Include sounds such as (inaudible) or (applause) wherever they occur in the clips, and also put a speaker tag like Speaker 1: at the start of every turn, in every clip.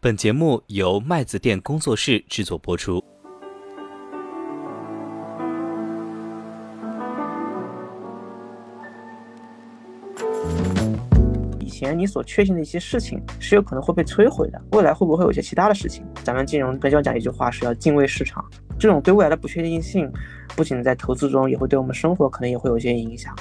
Speaker 1: 本节目由麦子店工作室制作播出。
Speaker 2: 以前你所确信的一些事情是有可能会被摧毁的，未来会不会有些其他的事情？咱们金融很喜欢讲一句话，是要敬畏市场。这种对未来的不确定性，不仅在投资中，也会对我们生活可能也会有一些影响。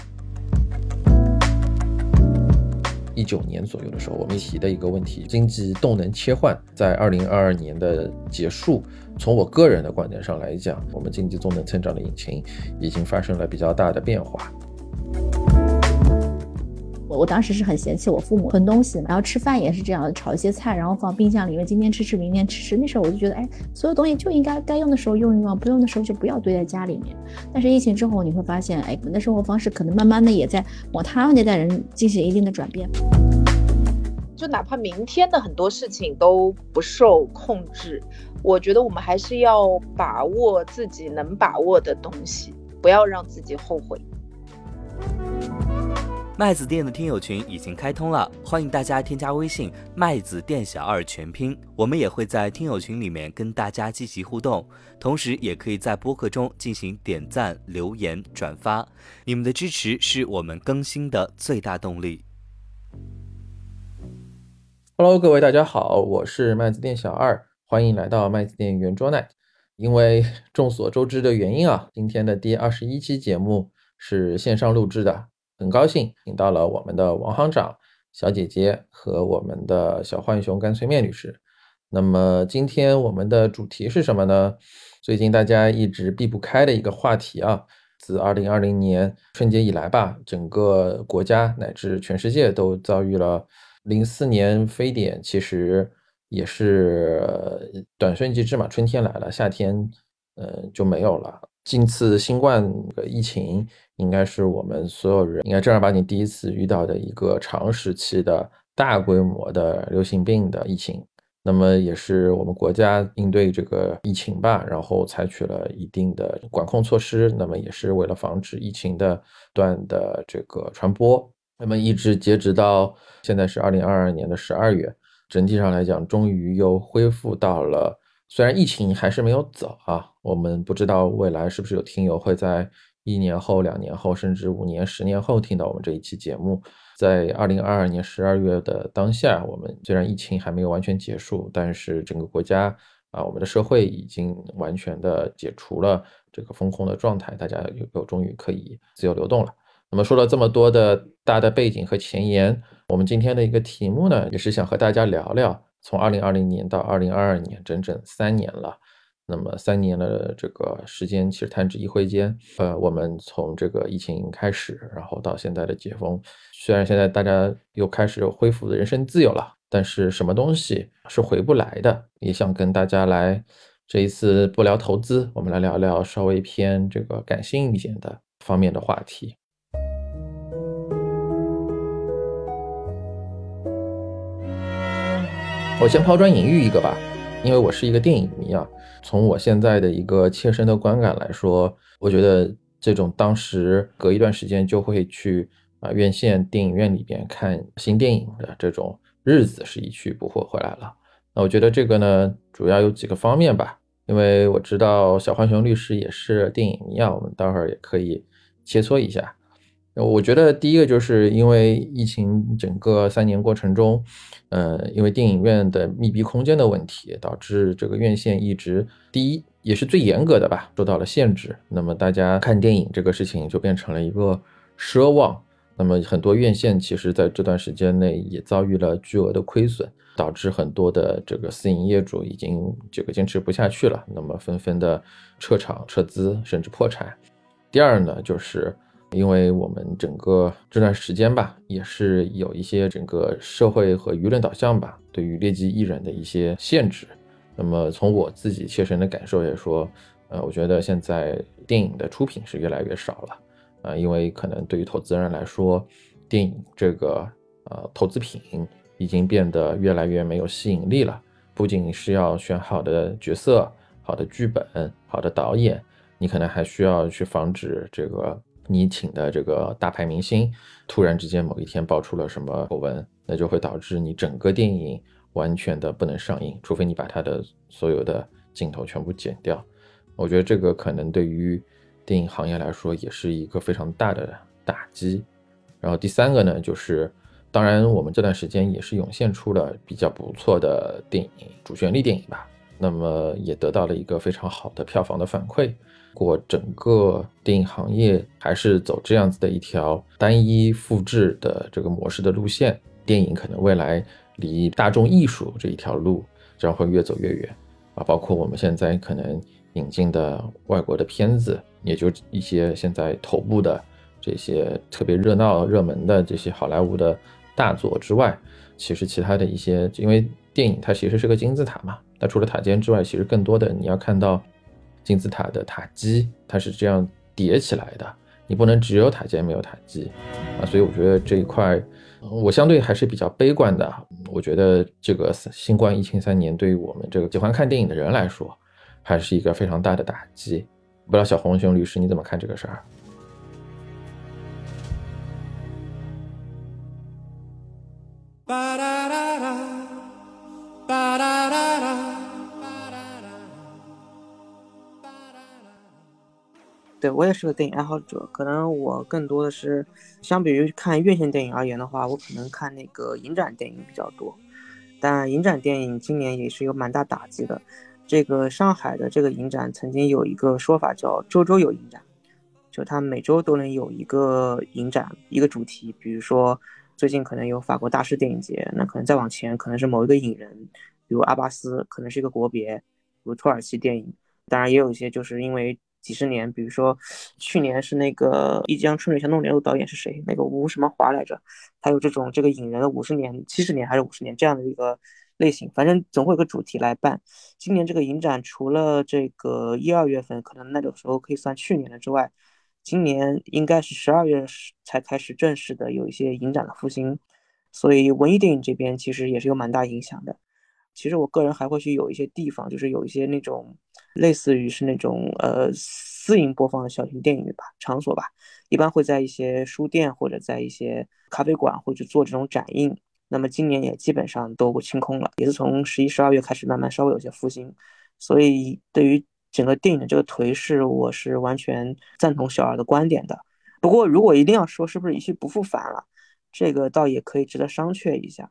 Speaker 3: 一九年左右的时候，我们提的一个问题，经济动能切换在二零二二年的结束。从我个人的观点上来讲，我们经济动能增长的引擎已经发生了比较大的变化。
Speaker 4: 我我当时是很嫌弃我父母囤东西，然后吃饭也是这样，炒一些菜，然后放冰箱里面，今天吃吃，明天吃吃。那时候我就觉得，哎，所有东西就应该该用的时候用一用，不用的时候就不要堆在家里面。但是疫情之后，你会发现，哎，我们的生活方式可能慢慢的也在往他们那代人进行一定的转变。
Speaker 5: 就哪怕明天的很多事情都不受控制，我觉得我们还是要把握自己能把握的东西，不要让自己后悔。
Speaker 1: 麦子店的听友群已经开通了，欢迎大家添加微信“麦子店小二”全拼，我们也会在听友群里面跟大家积极互动，同时也可以在播客中进行点赞、留言、转发，你们的支持是我们更新的最大动力。
Speaker 3: Hello，各位大家好，我是麦子店小二，欢迎来到麦子店圆桌 night。因为众所周知的原因啊，今天的第二十一期节目是线上录制的。很高兴请到了我们的王行长、小姐姐和我们的小浣熊干脆面律师。那么今天我们的主题是什么呢？最近大家一直避不开的一个话题啊，自二零二零年春节以来吧，整个国家乃至全世界都遭遇了零四年非典，其实也是短瞬即至嘛，春天来了，夏天呃就没有了。近次新冠的疫情，应该是我们所有人应该正儿八经第一次遇到的一个长时期的大规模的流行病的疫情。那么也是我们国家应对这个疫情吧，然后采取了一定的管控措施。那么也是为了防止疫情的段的这个传播。那么一直截止到现在是二零二二年的十二月，整体上来讲，终于又恢复到了。虽然疫情还是没有走啊，我们不知道未来是不是有听友会在一年后、两年后，甚至五年、十年后听到我们这一期节目。在二零二二年十二月的当下，我们虽然疫情还没有完全结束，但是整个国家啊，我们的社会已经完全的解除了这个风控的状态，大家有有终于可以自由流动了。那么说了这么多的大的背景和前言，我们今天的一个题目呢，也是想和大家聊聊。从二零二零年到二零二二年，整整三年了。那么三年的这个时间其实弹指一挥间。呃，我们从这个疫情开始，然后到现在的解封，虽然现在大家又开始恢复人身自由了，但是什么东西是回不来的？也想跟大家来这一次不聊投资，我们来聊聊稍微偏这个感性一点的方面的话题。我先抛砖引玉一个吧，因为我是一个电影迷啊。从我现在的一个切身的观感来说，我觉得这种当时隔一段时间就会去啊院线电影院里边看新电影的这种日子是一去不复回来了。那我觉得这个呢，主要有几个方面吧。因为我知道小浣熊律师也是电影迷啊，我们待会儿也可以切磋一下。我觉得第一个就是因为疫情整个三年过程中，呃，因为电影院的密闭空间的问题，导致这个院线一直第一也是最严格的吧，受到了限制。那么大家看电影这个事情就变成了一个奢望。那么很多院线其实在这段时间内也遭遇了巨额的亏损，导致很多的这个私营业主已经这个坚持不下去了，那么纷纷的撤场、撤资，甚至破产。第二呢，就是。因为我们整个这段时间吧，也是有一些整个社会和舆论导向吧，对于劣迹艺人的一些限制。那么从我自己切身的感受也说，呃，我觉得现在电影的出品是越来越少了，啊，因为可能对于投资人来说，电影这个呃投资品已经变得越来越没有吸引力了。不仅是要选好的角色、好的剧本、好的导演，你可能还需要去防止这个。你请的这个大牌明星，突然之间某一天爆出了什么丑闻，那就会导致你整个电影完全的不能上映，除非你把它的所有的镜头全部剪掉。我觉得这个可能对于电影行业来说也是一个非常大的打击。然后第三个呢，就是当然我们这段时间也是涌现出了比较不错的电影主旋律电影吧，那么也得到了一个非常好的票房的反馈。过整个电影行业还是走这样子的一条单一复制的这个模式的路线，电影可能未来离大众艺术这一条路将会越走越远啊！包括我们现在可能引进的外国的片子，也就一些现在头部的这些特别热闹热门的这些好莱坞的大作之外，其实其他的一些，因为电影它其实是个金字塔嘛，那除了塔尖之外，其实更多的你要看到。金字塔的塔基，它是这样叠起来的，你不能只有塔尖没有塔基啊，所以我觉得这一块，我相对还是比较悲观的。我觉得这个新冠疫情三年对于我们这个喜欢看电影的人来说，还是一个非常大的打击。不知道小红熊律师你怎么看这个事儿？
Speaker 2: 对我也是个电影爱好者，可能我更多的是，相比于看院线电影而言的话，我可能看那个影展电影比较多。但影展电影今年也是有蛮大打击的。这个上海的这个影展曾经有一个说法叫“周周有影展”，就它每周都能有一个影展，一个主题。比如说最近可能有法国大师电影节，那可能再往前可能是某一个影人，比如阿巴斯，可能是一个国别，比如土耳其电影。当然也有一些就是因为。几十年，比如说去年是那个《一江春水向东流》的导演是谁？那个吴什么华来着？还有这种这个引人的五十年、七十年还是五十年这样的一个类型，反正总会有个主题来办。今年这个影展除了这个一二月份可能那种时候可以算去年的之外，今年应该是十二月才开始正式的有一些影展的复兴，所以文艺电影这边其实也是有蛮大影响的。其实我个人还会去有一些地方，就是有一些那种类似于是那种呃私营播放的小型电影吧场所吧，一般会在一些书店或者在一些咖啡馆会去做这种展映。那么今年也基本上都清空了，也是从十一、十二月开始慢慢稍微有些复兴。所以对于整个电影的这个颓势，我是完全赞同小二的观点的。不过如果一定要说是不是一去不复返了，这个倒也可以值得商榷一下。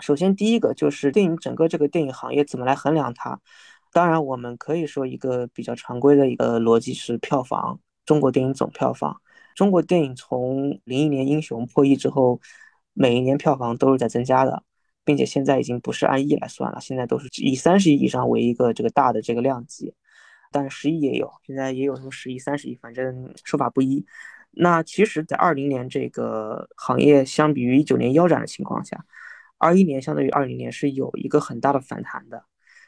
Speaker 2: 首先，第一个就是电影整个这个电影行业怎么来衡量它？当然，我们可以说一个比较常规的一个逻辑是票房，中国电影总票房。中国电影从零一年《英雄》破亿之后，每一年票房都是在增加的，并且现在已经不是按亿来算了，现在都是以三十亿以上为一个这个大的这个量级，但十亿也有，现在也有什么十亿、三十亿，反正说法不一。那其实，在二零年这个行业相比于一九年腰斩的情况下，二一年相对于二零年是有一个很大的反弹的，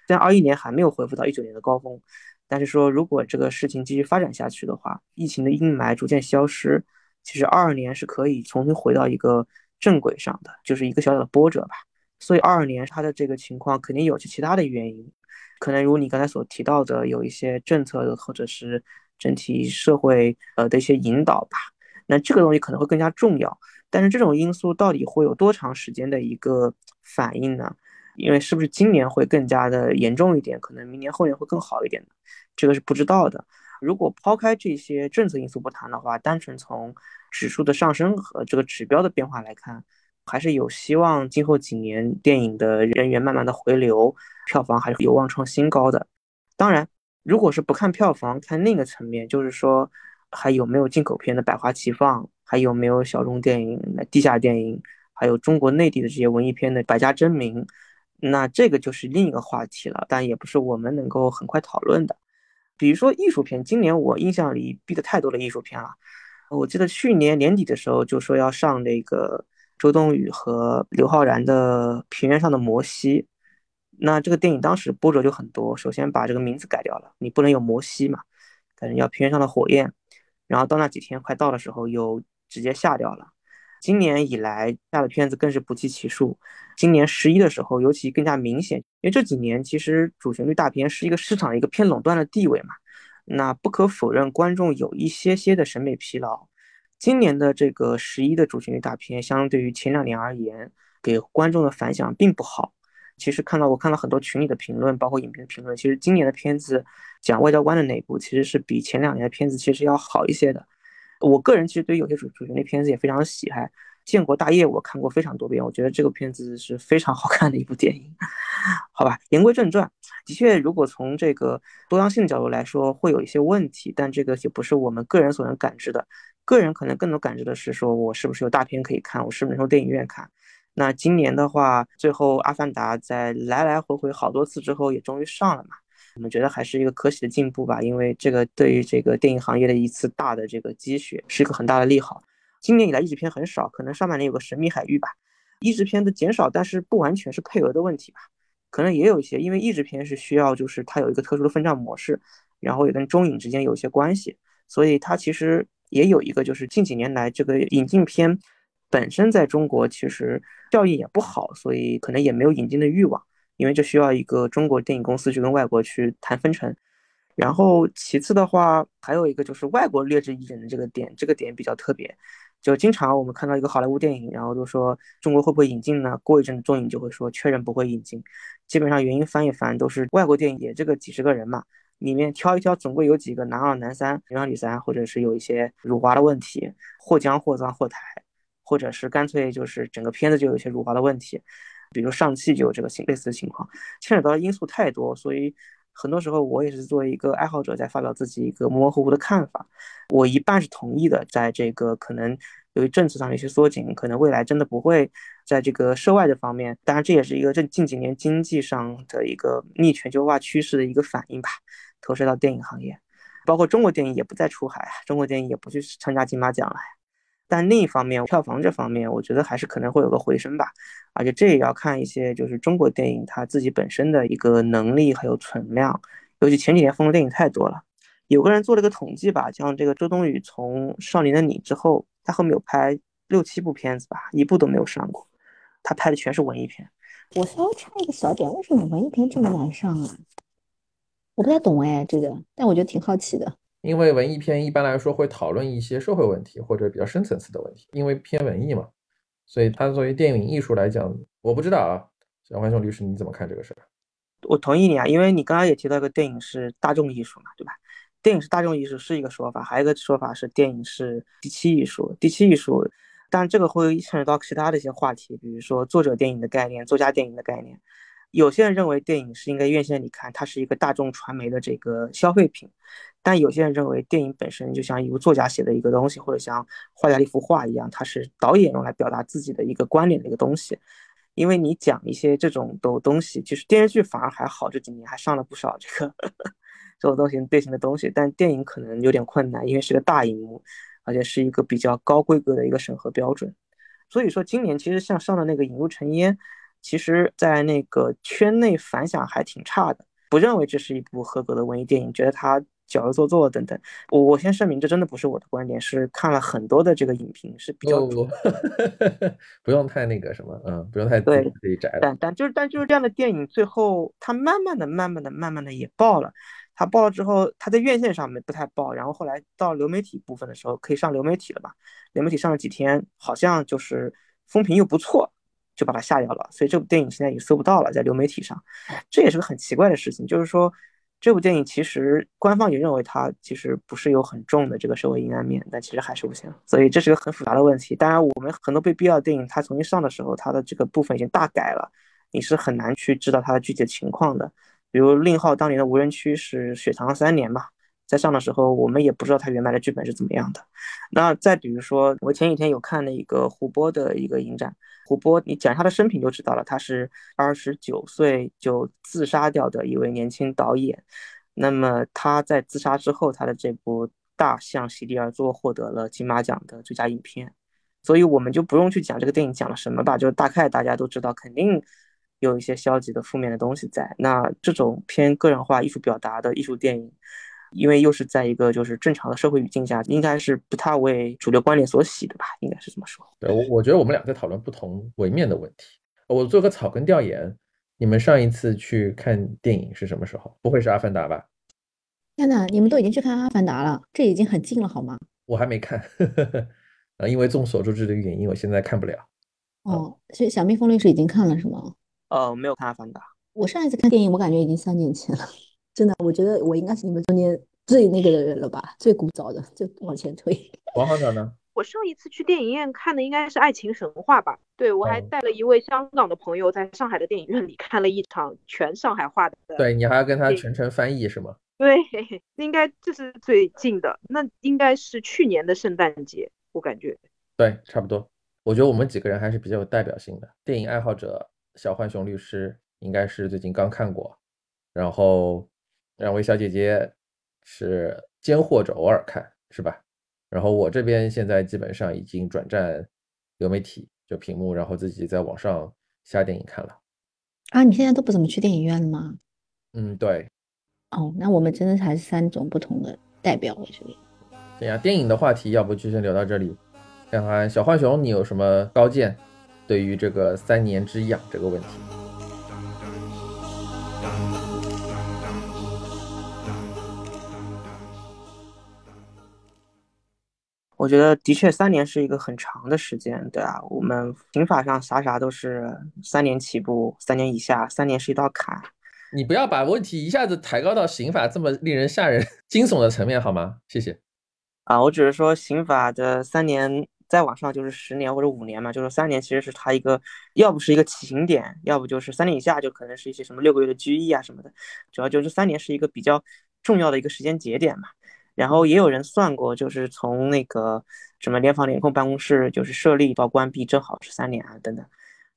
Speaker 2: 虽然二一年还没有恢复到一九年的高峰，但是说如果这个事情继续发展下去的话，疫情的阴霾逐渐消失，其实二二年是可以重新回到一个正轨上的，就是一个小小的波折吧。所以二二年它的这个情况肯定有其其他的原因，可能如你刚才所提到的，有一些政策的或者是整体社会呃的一些引导吧，那这个东西可能会更加重要。但是这种因素到底会有多长时间的一个反应呢？因为是不是今年会更加的严重一点，可能明年后年会更好一点呢？这个是不知道的。如果抛开这些政策因素不谈的话，单纯从指数的上升和这个指标的变化来看，还是有希望今后几年电影的人员慢慢的回流，票房还是有望创新高的。当然，如果是不看票房，看另一个层面，就是说还有没有进口片的百花齐放。还有没有小众电影、地下电影，还有中国内地的这些文艺片的百家争鸣？那这个就是另一个话题了，但也不是我们能够很快讨论的。比如说艺术片，今年我印象里逼的太多的艺术片了。我记得去年年底的时候就说要上那个周冬雨和刘昊然的《平原上的摩西》，那这个电影当时波折就很多。首先把这个名字改掉了，你不能有摩西嘛，可能要《平原上的火焰》。然后到那几天快到的时候又。直接下掉了。今年以来下的片子更是不计其数。今年十一的时候尤其更加明显，因为这几年其实主旋律大片是一个市场一个偏垄断的地位嘛。那不可否认，观众有一些些的审美疲劳。今年的这个十一的主旋律大片，相对于前两年而言，给观众的反响并不好。其实看到我看到很多群里的评论，包括影评的评论，其实今年的片子讲外交官的那一部，其实是比前两年的片子其实要好一些的。我个人其实对有些主主角那片子也非常喜爱。建国大业我看过非常多遍，我觉得这个片子是非常好看的一部电影。(laughs) 好吧，言归正传，的确，如果从这个多样性的角度来说，会有一些问题，但这个也不是我们个人所能感知的。个人可能更能感知的是，说我是不是有大片可以看，我是不是能从电影院看。那今年的话，最后《阿凡达》在来来回回好多次之后，也终于上了嘛。我们觉得还是一个可喜的进步吧，因为这个对于这个电影行业的一次大的这个积雪，是一个很大的利好。今年以来，译制片很少，可能上半年有个《神秘海域》吧，译制片的减少，但是不完全是配额的问题吧，可能也有一些，因为译制片是需要，就是它有一个特殊的分账模式，然后也跟中影之间有一些关系，所以它其实也有一个，就是近几年来这个引进片本身在中国其实效益也不好，所以可能也没有引进的欲望，因为这需要一个中国电影公司去跟外国去谈分成。然后其次的话，还有一个就是外国劣质艺人的这个点，这个点比较特别。就经常我们看到一个好莱坞电影，然后就说中国会不会引进呢？过一阵中影就会说确认不会引进。基本上原因翻一翻都是外国电影也这个几十个人嘛，里面挑一挑，总归有几个男二男三、女二女三，或者是有一些辱华的问题，或将或脏或台，或者是干脆就是整个片子就有一些辱华的问题，比如上汽就有这个类似的情况，牵扯到的因素太多，所以。很多时候，我也是作为一个爱好者在发表自己一个模模糊糊的看法。我一半是同意的，在这个可能由于政策上的一些缩紧，可能未来真的不会在这个涉外的方面。当然，这也是一个这近几年经济上的一个逆全球化趋势的一个反应吧，投射到电影行业，包括中国电影也不再出海，中国电影也不去参加金马奖了。但另一方面，票房这方面，我觉得还是可能会有个回升吧。而且这也要看一些，就是中国电影它自己本身的一个能力还有存量。尤其前几年封的电影太多了，有个人做了一个统计吧，像这个周冬雨从《少年的你》之后，他后面有拍六七部片子吧，一部都没有上过。他拍的全是文艺片。
Speaker 4: 我稍微插一个小点，为什么文艺片这么难上啊？我不太懂哎，这个，但我觉得挺好奇的。
Speaker 3: 因为文艺片一般来说会讨论一些社会问题或者比较深层次的问题，因为偏文艺嘛，所以它作为电影艺术来讲，我不知道啊，小浣熊律师你怎么看这个事儿？
Speaker 2: 我同意你啊，因为你刚刚也提到一个电影是大众艺术嘛，对吧？电影是大众艺术是一个说法，还有一个说法是电影是第七艺术。第七艺术，但这个会牵扯到其他的一些话题，比如说作者电影的概念、作家电影的概念。有些人认为电影是应该院线里看，它是一个大众传媒的这个消费品。但有些人认为，电影本身就像一个作家写的一个东西，或者像画家的一幅画一样，它是导演用来表达自己的一个观点的一个东西。因为你讲一些这种的东西，其实电视剧反而还好，这几年还上了不少这个 (laughs) 这种东西类型的东西。但电影可能有点困难，因为是个大荧幕，而且是一个比较高规格的一个审核标准。所以说，今年其实像上的那个《引入尘烟》，其实在那个圈内反响还挺差的，不认为这是一部合格的文艺电影，觉得它。矫揉做作等等，我我先声明，这真的不是我的观点，是看了很多的这个影评是比较
Speaker 3: 不 (laughs) 不用太那个什么，嗯，不用太
Speaker 2: 对
Speaker 3: 自己宅。
Speaker 2: 但但就是但就是这样的电影，最后它慢慢的、慢慢的、慢慢的也爆了。它爆了之后，它在院线上面不太爆，然后后来到流媒体部分的时候，可以上流媒体了吧？流媒体上了几天，好像就是风评又不错，就把它下掉了。所以这部电影现在也搜不到了，在流媒体上，这也是个很奇怪的事情，就是说。这部电影其实官方也认为它其实不是有很重的这个社会阴暗面，但其实还是不行，所以这是个很复杂的问题。当然，我们很多被必要的电影，它重新上的时候，它的这个部分已经大改了，你是很难去知道它的具体情况的。比如令浩当年的无人区是雪藏了三年嘛，在上的时候，我们也不知道它原来的剧本是怎么样的。那再比如说，我前几天有看了一个胡波的一个影展。胡波，你讲他的生平就知道了，他是二十九岁就自杀掉的一位年轻导演。那么他在自杀之后，他的这部《大象席地而坐》获得了金马奖的最佳影片。所以我们就不用去讲这个电影讲了什么吧，就大概大家都知道，肯定有一些消极的、负面的东西在。那这种偏个人化艺术表达的艺术电影。因为又是在一个就是正常的社会语境下，应该是不太为主流观点所喜的吧？应该是这么说。
Speaker 3: 对，我我觉得我们俩在讨论不同维面的问题。我做个草根调研，你们上一次去看电影是什么时候？不会是《阿凡达》吧？
Speaker 4: 天呐，你们都已经去看《阿凡达》了，这已经很近了，好吗？
Speaker 3: 我还没看，(laughs) 啊，因为众所周知的原因，我现在看不了。
Speaker 4: 哦，所以小蜜蜂律师已经看了是吗？
Speaker 2: 呃，没有看《阿凡达》。
Speaker 4: 我上一次看电影，我感觉已经三年前了。真的，我觉得我应该是你们中间最那个的人了吧，最古早的，就往前推。
Speaker 3: 王行长呢？
Speaker 5: 我上一次去电影院看的应该是《爱情神话》吧？对，我还带了一位香港的朋友在上海的电影院里看了一场全上海话的。
Speaker 3: 对你还要跟他全程翻译是吗？
Speaker 5: 对，(laughs) 应该这是最近的，那应该是去年的圣诞节，我感觉。
Speaker 3: 对，差不多。我觉得我们几个人还是比较有代表性的。电影爱好者小浣熊律师应该是最近刚看过，然后两位小姐姐是间或者偶尔看，是吧？然后我这边现在基本上已经转战流媒体，就屏幕，然后自己在网上下电影看了。
Speaker 4: 啊，你现在都不怎么去电影院了吗？
Speaker 3: 嗯，对。
Speaker 4: 哦，那我们真的还是三种不同的代表我觉得。
Speaker 3: 对呀，电影的话题，要不就先聊到这里。看看小浣熊，你有什么高见？对于这个三年之痒这个问题？
Speaker 2: 我觉得的确三年是一个很长的时间，对啊，我们刑法上啥啥都是三年起步，三年以下，三年是一道坎。
Speaker 3: 你不要把问题一下子抬高到刑法这么令人吓人、(laughs) 惊悚的层面好吗？谢谢。
Speaker 2: 啊，我只是说刑法的三年再往上就是十年或者五年嘛，就是三年其实是它一个，要不是一个起刑点，要不就是三年以下就可能是一些什么六个月的拘役啊什么的，主要就是三年是一个比较重要的一个时间节点嘛。然后也有人算过，就是从那个什么联防联控办公室就是设立到关闭，正好是三年啊等等，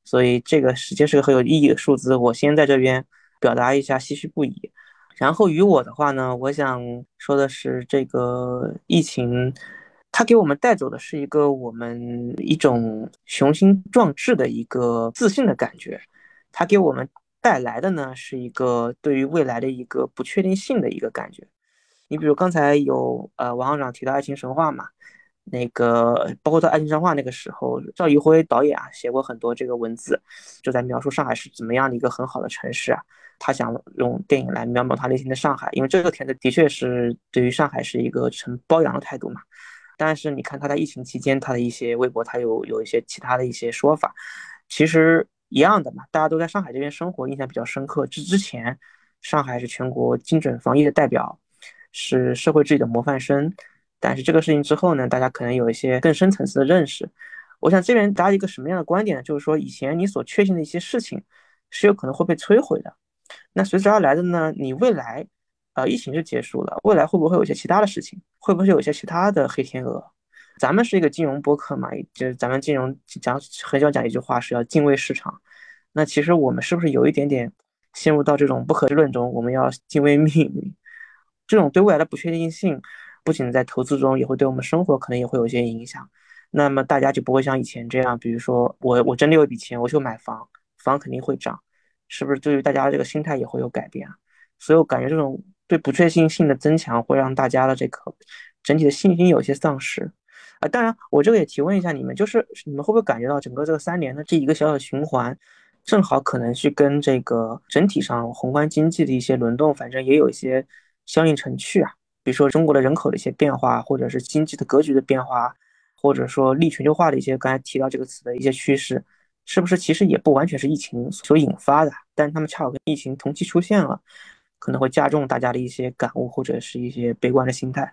Speaker 2: 所以这个时间是个很有意义的数字。我先在这边表达一下唏嘘不已。然后于我的话呢，我想说的是，这个疫情它给我们带走的是一个我们一种雄心壮志的一个自信的感觉，它给我们带来的呢是一个对于未来的一个不确定性的一个感觉。你比如刚才有呃王行长提到《爱情神话》嘛，那个包括在《爱情神话》那个时候，赵一辉导演啊写过很多这个文字，就在描述上海是怎么样的一个很好的城市啊。他想用电影来描摹他内心的上海，因为这个片子的确是对于上海是一个呈包养的态度嘛。但是你看他在疫情期间他的一些微博，他有有一些其他的一些说法，其实一样的嘛，大家都在上海这边生活，印象比较深刻。之之前，上海是全国精准防疫的代表。是社会治理的模范生，但是这个事情之后呢，大家可能有一些更深层次的认识。我想这边大家一个什么样的观点呢？就是说以前你所确信的一些事情，是有可能会被摧毁的。那随之而来的呢，你未来，呃，疫情就结束了，未来会不会有一些其他的事情？会不会有一些其他的黑天鹅？咱们是一个金融播客嘛，就是咱们金融讲很喜欢讲一句话，是要敬畏市场。那其实我们是不是有一点点陷入到这种不可知论中？我们要敬畏命运。这种对未来的不确定性，不仅在投资中，也会对我们生活可能也会有一些影响。那么大家就不会像以前这样，比如说我我真的有一笔钱，我就买房，房肯定会涨，是不是？对于大家这个心态也会有改变啊。所以我感觉这种对不确定性的增强，会让大家的这个整体的信心有些丧失啊。当然，我这个也提问一下你们，就是你们会不会感觉到整个这个三年的这一个小小循环，正好可能去跟这个整体上宏观经济的一些轮动，反正也有一些。相应成趣啊，比如说中国的人口的一些变化，或者是经济的格局的变化，或者说逆全球化的一些刚才提到这个词的一些趋势，是不是其实也不完全是疫情所引发的？但是他们恰好跟疫情同期出现了，可能会加重大家的一些感悟或者是一些悲观的心态。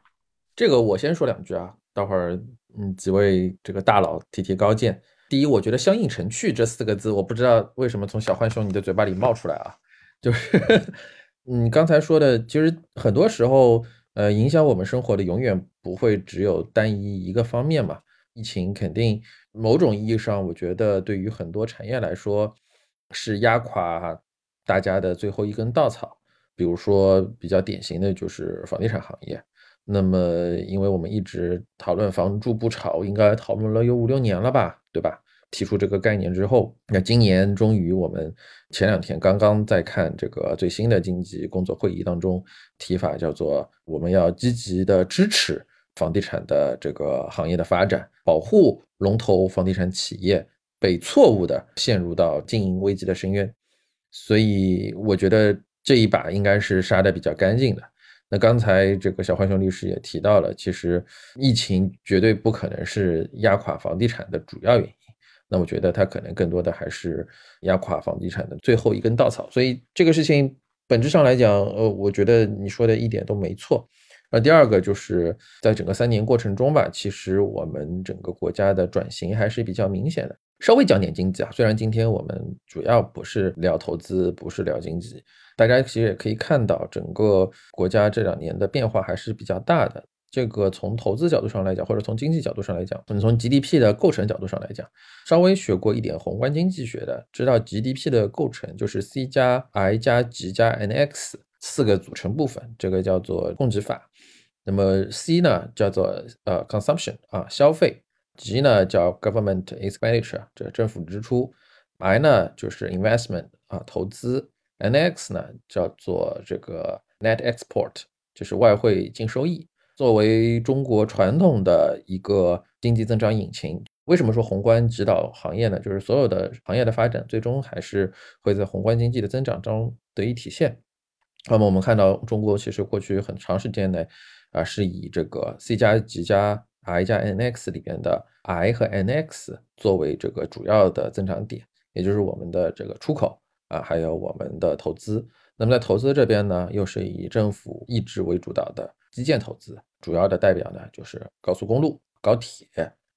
Speaker 3: 这个我先说两句啊，待会儿嗯几位这个大佬提提高见。第一，我觉得相应成趣这四个字，我不知道为什么从小浣熊你的嘴巴里冒出来啊，就是。你刚才说的，其实很多时候，呃，影响我们生活的永远不会只有单一一个方面嘛。疫情肯定某种意义上，我觉得对于很多产业来说，是压垮大家的最后一根稻草。比如说比较典型的就是房地产行业。那么，因为我们一直讨论房住不炒，应该讨论了有五六年了吧，对吧？提出这个概念之后，那今年终于我们前两天刚刚在看这个最新的经济工作会议当中提法，叫做我们要积极的支持房地产的这个行业的发展，保护龙头房地产企业被错误的陷入到经营危机的深渊。所以我觉得这一把应该是杀的比较干净的。那刚才这个小浣熊律师也提到了，其实疫情绝对不可能是压垮房地产的主要原因。那我觉得它可能更多的还是压垮房地产的最后一根稻草。所以这个事情本质上来讲，呃，我觉得你说的一点都没错。那第二个就是在整个三年过程中吧，其实我们整个国家的转型还是比较明显的。稍微讲点经济啊，虽然今天我们主要不是聊投资，不是聊经济，大家其实也可以看到，整个国家这两年的变化还是比较大的。这个从投资角度上来讲，或者从经济角度上来讲，或者从 GDP 的构成角度上来讲，稍微学过一点宏观经济学的，知道 GDP 的构成就是 C 加 I 加 G 加 NX 四个组成部分，这个叫做供给法。那么 C 呢叫做呃 consumption 啊消费，G 呢叫 government expenditure 这政府支出，I 呢就是 investment 啊投资，NX 呢叫做这个 net export 就是外汇净收益。作为中国传统的一个经济增长引擎，为什么说宏观指导行业呢？就是所有的行业的发展最终还是会在宏观经济的增长中得以体现。那么我们看到中国其实过去很长时间内。啊，是以这个 C 加 G 加 I 加 NX 里边的 I 和 NX 作为这个主要的增长点，也就是我们的这个出口啊，还有我们的投资。那么在投资这边呢，又是以政府意志为主导的基建投资，主要的代表呢就是高速公路、高铁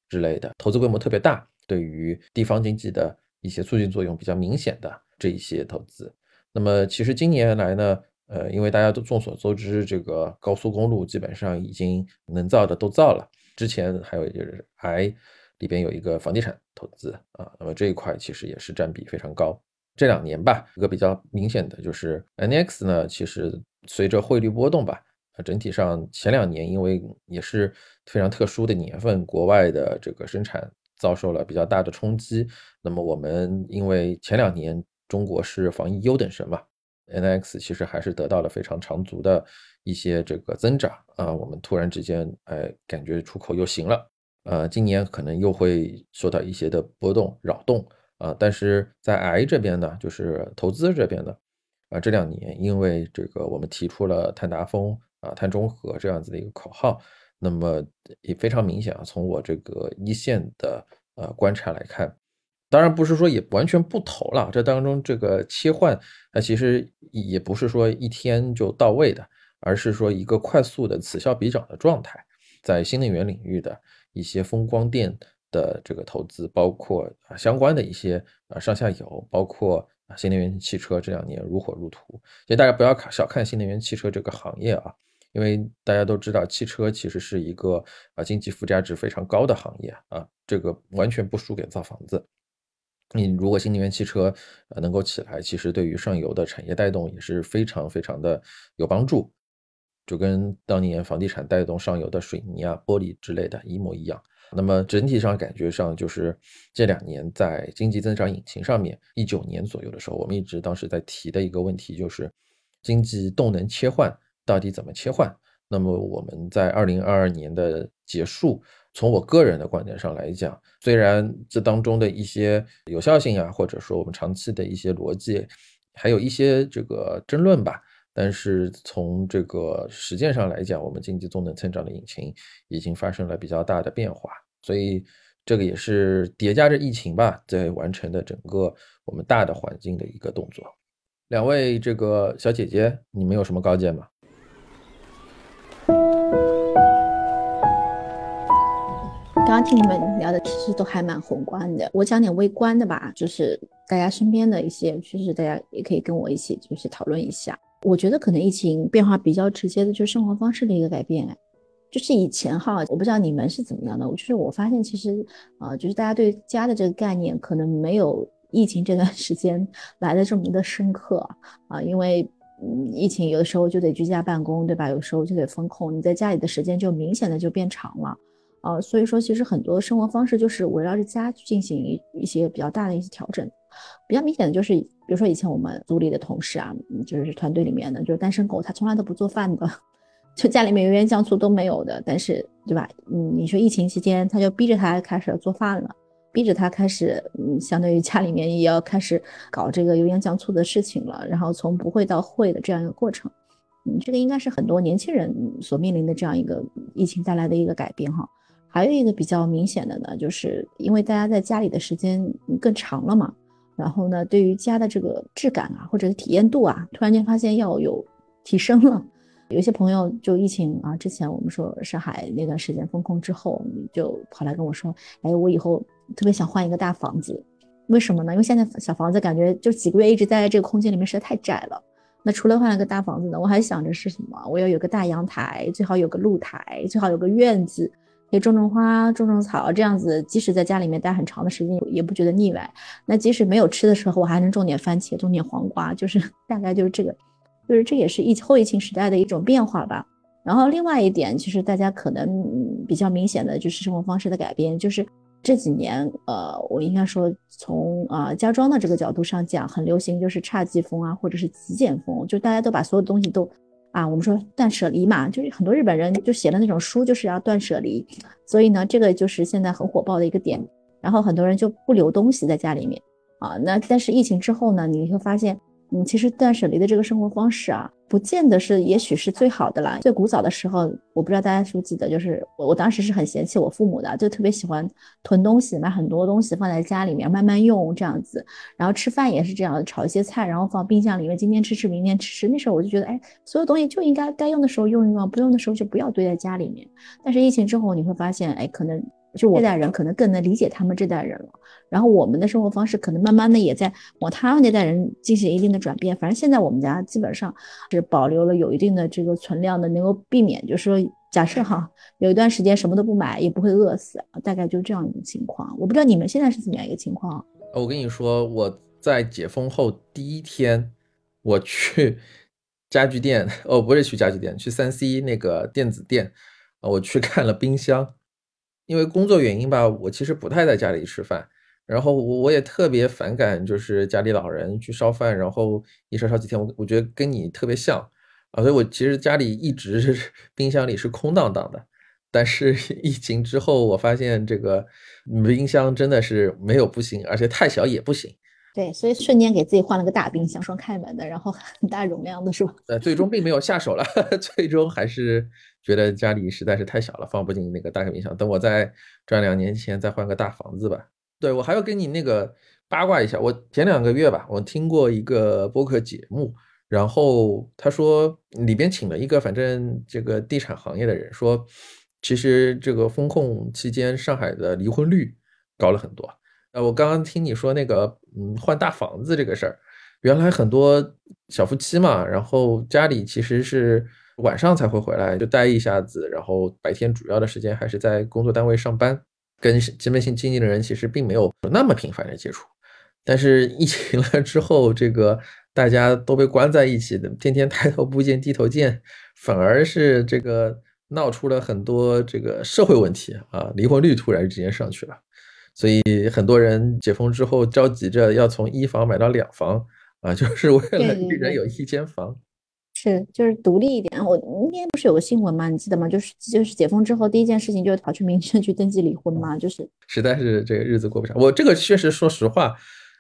Speaker 3: 之类的，投资规模特别大，对于地方经济的一些促进作用比较明显的这一些投资。那么其实今年来呢。呃，因为大家都众所周知，这个高速公路基本上已经能造的都造了。之前还有就是 I 里边有一个房地产投资啊，那么这一块其实也是占比非常高。这两年吧，一个比较明显的就是 NX 呢，其实随着汇率波动吧，整体上前两年因为也是非常特殊的年份，国外的这个生产遭受了比较大的冲击。那么我们因为前两年中国是防疫优等生嘛。NX 其实还是得到了非常长足的一些这个增长啊，我们突然之间哎感觉出口又行了，呃，今年可能又会受到一些的波动扰动啊，但是在 I 这边呢，就是投资这边呢，啊，这两年因为这个我们提出了碳达峰啊、碳中和这样子的一个口号，那么也非常明显啊，从我这个一线的呃观察来看。当然不是说也完全不投了，这当中这个切换，那其实也不是说一天就到位的，而是说一个快速的此消彼长的状态。在新能源领域的一些风光电的这个投资，包括啊相关的一些啊上下游，包括啊新能源汽车这两年如火如荼。其实大家不要看小看新能源汽车这个行业啊，因为大家都知道汽车其实是一个啊经济附加值非常高的行业啊，这个完全不输给造房子。你如果新能源汽车呃能够起来，其实对于上游的产业带动也是非常非常的有帮助，就跟当年房地产带动上游的水泥啊、玻璃之类的一模一样。那么整体上感觉上就是这两年在经济增长引擎上面，一九年左右的时候，我们一直当时在提的一个问题就是经济动能切换到底怎么切换。那么我们在二零二二年的结束。从我个人的观点上来讲，虽然这当中的一些有效性啊，或者说我们长期的一些逻辑，还有一些这个争论吧，但是从这个实践上来讲，我们经济动能增长的引擎已经发生了比较大的变化，所以这个也是叠加着疫情吧，在完成的整个我们大的环境的一个动作。两位这个小姐姐，你们有什么高见吗？
Speaker 4: 刚刚听你们聊的，其实都还蛮宏观的。我讲点微观的吧，就是大家身边的一些趋势，大家也可以跟我一起就是讨论一下。我觉得可能疫情变化比较直接的，就是生活方式的一个改变。就是以前哈，我不知道你们是怎么样的，就是我发现其实啊，就是大家对家的这个概念可能没有疫情这段时间来的这么的深刻啊，因为嗯，疫情有的时候就得居家办公，对吧？有时候就得封控，你在家里的时间就明显的就变长了。呃，所以说其实很多生活方式就是围绕着家去进行一一些比较大的一些调整，比较明显的就是，比如说以前我们组里的同事啊，就是团队里面的，就是单身狗，他从来都不做饭的，(laughs) 就家里面油盐酱醋都没有的，但是对吧？嗯，你说疫情期间，他就逼着他开始做饭了，逼着他开始，嗯，相当于家里面也要开始搞这个油盐酱醋的事情了，然后从不会到会的这样一个过程，嗯，这个应该是很多年轻人所面临的这样一个疫情带来的一个改变哈。还有一个比较明显的呢，就是因为大家在家里的时间更长了嘛，然后呢，对于家的这个质感啊，或者是体验度啊，突然间发现要有提升了。有些朋友就疫情啊，之前我们说上海那段时间封控之后，就跑来跟我说，哎，我以后特别想换一个大房子，为什么呢？因为现在小房子感觉就几个月一直待在这个空间里面实在太窄了。那除了换了个大房子呢，我还想着是什么？我要有个大阳台，最好有个露台，最好有个院子，可以种种花、种种草，这样子即使在家里面待很长的时间也不觉得腻歪。那即使没有吃的时候，我还能种点番茄，种点黄瓜，就是 (laughs) 大概就是这个。就是这也是疫后疫情时代的一种变化吧。然后另外一点，其实大家可能比较明显的就是生活方式的改变，就是这几年，呃，我应该说从啊家装的这个角度上讲，很流行就是侘寂风啊，或者是极简风，就大家都把所有东西都啊，我们说断舍离嘛，就是很多日本人就写的那种书，就是要断舍离。所以呢，这个就是现在很火爆的一个点。然后很多人就不留东西在家里面啊。那但是疫情之后呢，你会发现。嗯，其实断舍离的这个生活方式啊，不见得是，也许是最好的啦。最古早的时候，我不知道大家是不是记得，就是我我当时是很嫌弃我父母的，就特别喜欢囤东西，买很多东西放在家里面慢慢用这样子。然后吃饭也是这样，炒一些菜，然后放冰箱里面，今天吃吃，明天吃吃。那时候我就觉得，哎，所有东西就应该该用的时候用一用，不用的时候就不要堆在家里面。但是疫情之后，你会发现，哎，可能。就我这代人可能更能理解他们这代人了，然后我们的生活方式可能慢慢的也在往他们那代人进行一定的转变。反正现在我们家基本上是保留了有一定的这个存量的，能够避免，就是说假设哈有一段时间什么都不买也不会饿死，大概就这样一个情况。我不知道你们现在是怎么样一个情况？
Speaker 3: 我跟你说，我在解封后第一天，我去 (laughs) 家具店，哦，不是去家具店，去三 C 那个电子店，啊，我去看了冰箱。因为工作原因吧，我其实不太在家里吃饭，然后我我也特别反感，就是家里老人去烧饭，然后一烧烧几天，我我觉得跟你特别像啊，所以我其实家里一直冰箱里是空荡荡的。但是 (laughs) 疫情之后，我发现这个冰箱真的是没有不行，而且太小也不行。
Speaker 4: 对，所以瞬间给自己换了个大冰箱，双开门的，然后很大容量的是吧？
Speaker 3: 呃，最终并没有下手了，(laughs) 最终还是。觉得家里实在是太小了，放不进那个大冰箱。等我再赚两年钱，再换个大房子吧。对我还要跟你那个八卦一下，我前两个月吧，我听过一个播客节目，然后他说里边请了一个反正这个地产行业的人，说其实这个风控期间上海的离婚率高了很多。我刚刚听你说那个嗯换大房子这个事儿，原来很多小夫妻嘛，然后家里其实是。晚上才会回来，就待一下子，然后白天主要的时间还是在工作单位上班，跟基本性经济的人其实并没有那么频繁的接触。但是疫情了之后，这个大家都被关在一起的，天天抬头不见低头见，反而是这个闹出了很多这个社会问题啊，离婚率突然之间上去了，所以很多人解封之后着急着要从一房买到两房啊，(laughs) 就是为了一人有一间房。
Speaker 4: 是，就是独立一点。我那天不是有个新闻吗？你记得吗？就是就是解封之后第一件事情就是跑去民政局登记离婚嘛。就是
Speaker 3: 实在是这个日子过不上。我这个确实说实话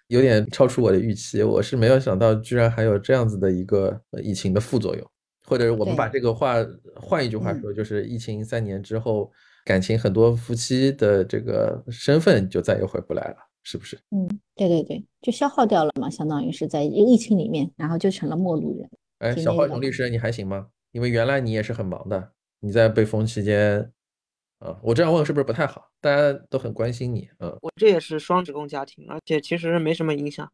Speaker 3: 有点超出我的预期。我是没有想到居然还有这样子的一个疫情的副作用。或者我们把这个话换一句话说，就是疫情三年之后，感情很多夫妻的这个身份就再也回不来了，是不是？
Speaker 4: 嗯，对对对，就消耗掉了嘛，相当于是在疫情里面，然后就成了陌路人。
Speaker 3: 哎，小花熊律师，你还行吗？因为原来你也是很忙的，你在被封期间，啊，我这样问是不是不太好？大家都很关心你，嗯，
Speaker 2: 我这也是双职工家庭，而且其实没什么影响。